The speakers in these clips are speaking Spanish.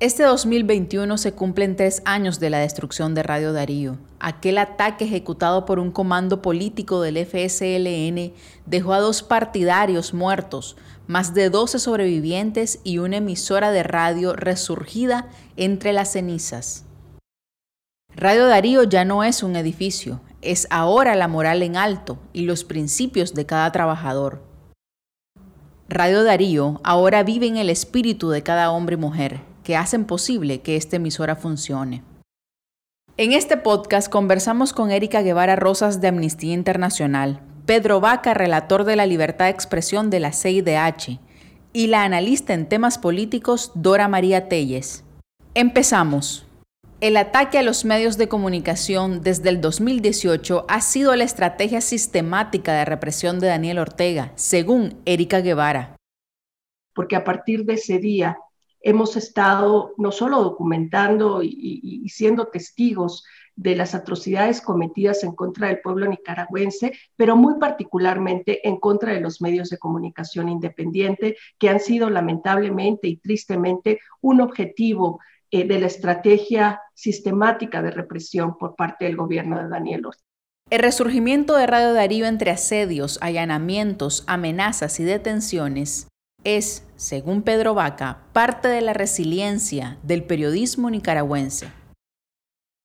Este 2021 se cumplen tres años de la destrucción de Radio Darío. Aquel ataque ejecutado por un comando político del FSLN dejó a dos partidarios muertos, más de 12 sobrevivientes y una emisora de radio resurgida entre las cenizas. Radio Darío ya no es un edificio, es ahora la moral en alto y los principios de cada trabajador. Radio Darío ahora vive en el espíritu de cada hombre y mujer que hacen posible que esta emisora funcione. En este podcast conversamos con Erika Guevara Rosas de Amnistía Internacional, Pedro Vaca, relator de la libertad de expresión de la CIDH, y la analista en temas políticos Dora María Telles. Empezamos. El ataque a los medios de comunicación desde el 2018 ha sido la estrategia sistemática de represión de Daniel Ortega, según Erika Guevara. Porque a partir de ese día hemos estado no solo documentando y, siendo testigos de las atrocidades cometidas en contra del pueblo nicaragüense, pero muy particularmente en contra de los medios de comunicación independiente, que han sido lamentablemente y tristemente un objetivo eh, de la estrategia sistemática de represión por parte del gobierno de Daniel Ortega. El resurgimiento de Radio Darío entre asedios, allanamientos, amenazas y detenciones es, según Pedro Vaca, parte de la resiliencia del periodismo nicaragüense.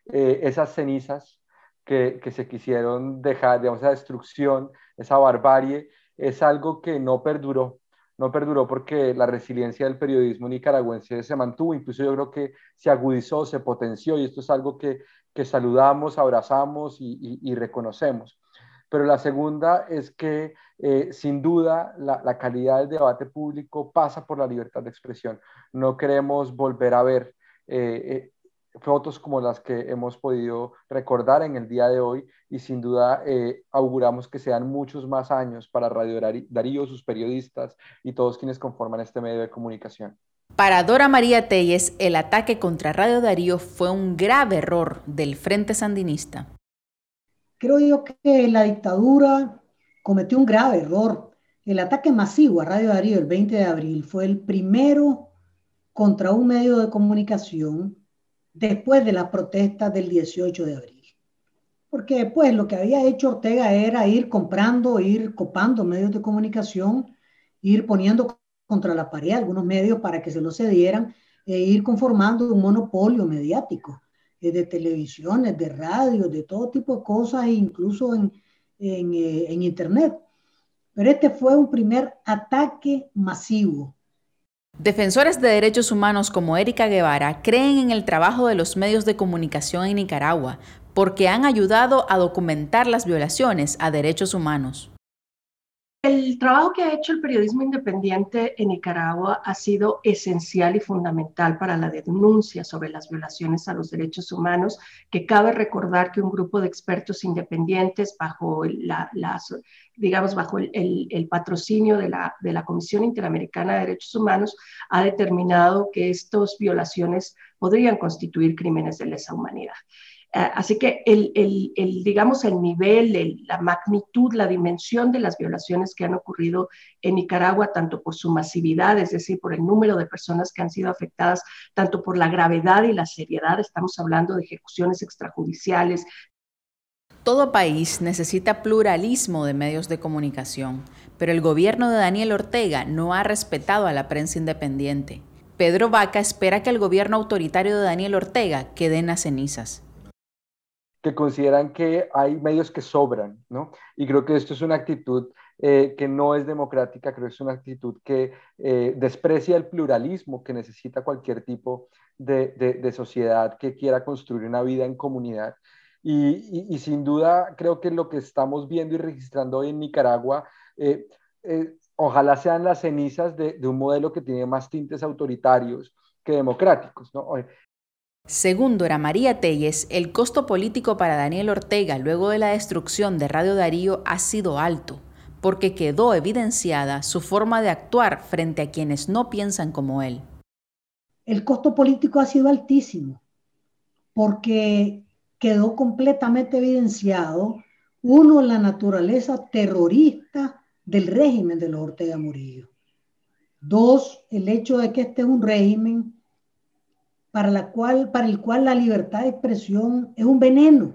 Eh, esas cenizas que, se quisieron dejar, digamos, esa destrucción, esa barbarie, es algo que no perduró. No perduró porque la resiliencia del periodismo nicaragüense se mantuvo, incluso yo creo que se agudizó, se potenció, y esto es algo que, saludamos, abrazamos y reconocemos pero la segunda es que eh, sin duda la, calidad del debate público pasa por la libertad de expresión. No queremos volver a ver eh, eh, fotos como las que hemos podido recordar en el día de hoy y sin duda auguramos que sean muchos más años para Radio Darío, sus periodistas y todos quienes conforman este medio de comunicación. Para Dora María Telles, el ataque contra Radio Darío fue un grave error del Frente Sandinista. Creo yo que la dictadura cometió un grave error. El ataque masivo a Radio Darío el 20 de abril fue el primero contra un medio de comunicación después de la protesta del 18 de abril. Porque después lo que había hecho Ortega era ir comprando, ir copando medios de comunicación, ir poniendo contra la pared algunos medios para que se los cedieran e ir conformando un monopolio mediático de televisiones, de radio, de todo tipo de cosas, e incluso en, eh, en, Internet. Pero este fue un primer ataque masivo. Defensores de derechos humanos como Erika Guevara creen en el trabajo de los medios de comunicación en Nicaragua porque han ayudado a documentar las violaciones a derechos humanos. El trabajo que ha hecho el periodismo independiente en Nicaragua ha sido esencial y fundamental para la denuncia sobre las violaciones a los derechos humanos, que cabe recordar que un grupo de expertos independientes bajo la, digamos, bajo el, patrocinio de la, de la Comisión Interamericana de Derechos Humanos ha determinado que estas violaciones podrían constituir crímenes de lesa humanidad. Eh, así que el, digamos, el nivel, la magnitud, la dimensión de las violaciones que han ocurrido en Nicaragua, tanto por su masividad, es decir, por el número de personas que han sido afectadas, tanto por la gravedad y la seriedad, estamos hablando de ejecuciones extrajudiciales. Todo país necesita pluralismo de medios de comunicación, pero el gobierno de Daniel Ortega no ha respetado a la prensa independiente. Pedro Vaca espera que el gobierno autoritario de Daniel Ortega quede en las cenizas que consideran que hay medios que sobran, ¿no? Y creo que esto es una actitud eh, que no es democrática, creo que es una actitud que eh, desprecia el pluralismo que necesita cualquier tipo de, sociedad que quiera construir una vida en comunidad. Y, sin duda creo que lo que estamos viendo y registrando hoy en Nicaragua, eh, ojalá sean las cenizas de, de, un modelo que tiene más tintes autoritarios que democráticos. ¿no? Según Dora María Telles, el costo político para Daniel Ortega luego de la destrucción de Radio Darío ha sido alto, porque quedó evidenciada su forma de actuar frente a quienes no piensan como él. El costo político ha sido altísimo, porque quedó completamente evidenciado, uno, la naturaleza terrorista del régimen de los Ortega Murillo. Dos, el hecho de que este es un régimen para, la cual, para el cual la libertad de expresión es un veneno.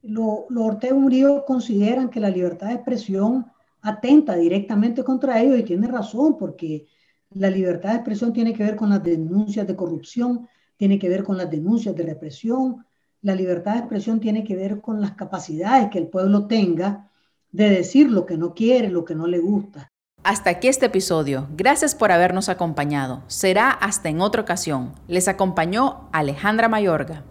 Los lo Ortega Murillo consideran que la libertad de expresión atenta directamente contra ellos y tiene razón, porque la libertad de expresión tiene que ver con las denuncias de corrupción, tiene que ver con las denuncias de represión, la libertad de expresión tiene que ver con las capacidades que el pueblo tenga de decir lo que no quiere, lo que no le gusta. Hasta aquí este episodio. Gracias por habernos acompañado. Será hasta en otra ocasión. Les acompañó Alejandra Mayorga.